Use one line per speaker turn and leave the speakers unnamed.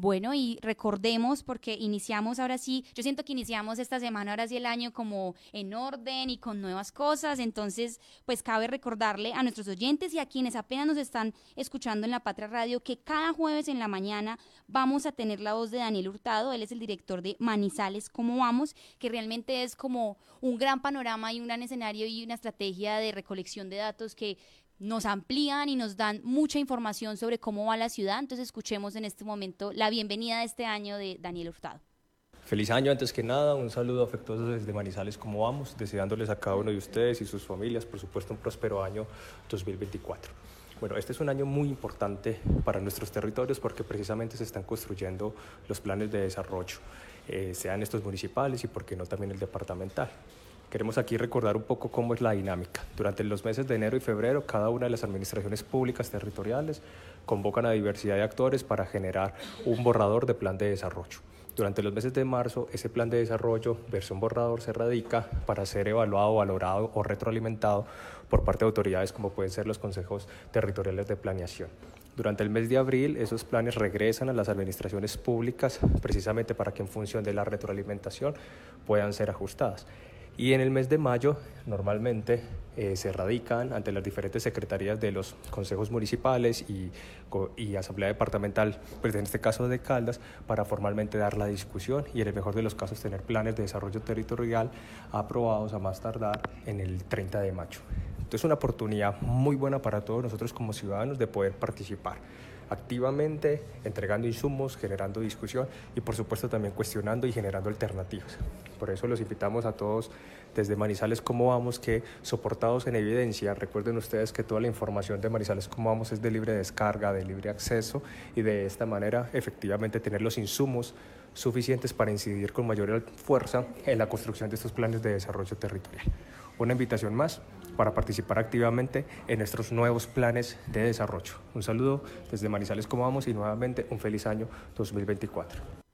Bueno, y recordemos, porque iniciamos ahora sí, yo siento que iniciamos esta semana, ahora sí el año como en orden y con nuevas cosas, entonces pues cabe recordarle a nuestros oyentes y a quienes apenas nos están escuchando en la Patria Radio que cada jueves en la mañana vamos a tener la voz de Daniel Hurtado, él es el director de Manizales, ¿cómo vamos? Que realmente es como un gran panorama y un gran escenario y una estrategia de recolección de datos que nos amplían y nos dan mucha información sobre cómo va la ciudad. Entonces escuchemos en este momento la bienvenida de este año de Daniel Hurtado.
Feliz año antes que nada, un saludo afectuoso desde Manizales, ¿cómo vamos? Deseándoles a cada uno de ustedes y sus familias, por supuesto, un próspero año 2024. Bueno, este es un año muy importante para nuestros territorios porque precisamente se están construyendo los planes de desarrollo, eh, sean estos municipales y, por qué no, también el departamental. Queremos aquí recordar un poco cómo es la dinámica. Durante los meses de enero y febrero, cada una de las administraciones públicas territoriales convocan a diversidad de actores para generar un borrador de plan de desarrollo. Durante los meses de marzo, ese plan de desarrollo, versión borrador, se radica para ser evaluado, valorado o retroalimentado por parte de autoridades como pueden ser los consejos territoriales de planeación. Durante el mes de abril, esos planes regresan a las administraciones públicas precisamente para que en función de la retroalimentación puedan ser ajustadas. Y en el mes de mayo normalmente eh, se radican ante las diferentes secretarías de los consejos municipales y, y, asamblea departamental, pues en este caso de Caldas, para formalmente dar la discusión y en el mejor de los casos tener planes de desarrollo territorial aprobados a más tardar en el 30 de mayo. Entonces es una oportunidad muy buena para todos nosotros como ciudadanos de poder participar activamente, entregando insumos, generando discusión y por supuesto también cuestionando y generando alternativas. Por eso los invitamos a todos desde Manizales Cómo Vamos que soportados en evidencia, recuerden ustedes que toda la información de Manizales Cómo Vamos es de libre descarga, de libre acceso y de esta manera efectivamente tener los insumos suficientes para incidir con mayor fuerza en la construcción de estos planes de desarrollo territorial. Una invitación más para participar activamente en nuestros nuevos planes de desarrollo. Un saludo desde Manizales como vamos y nuevamente un feliz año 2024.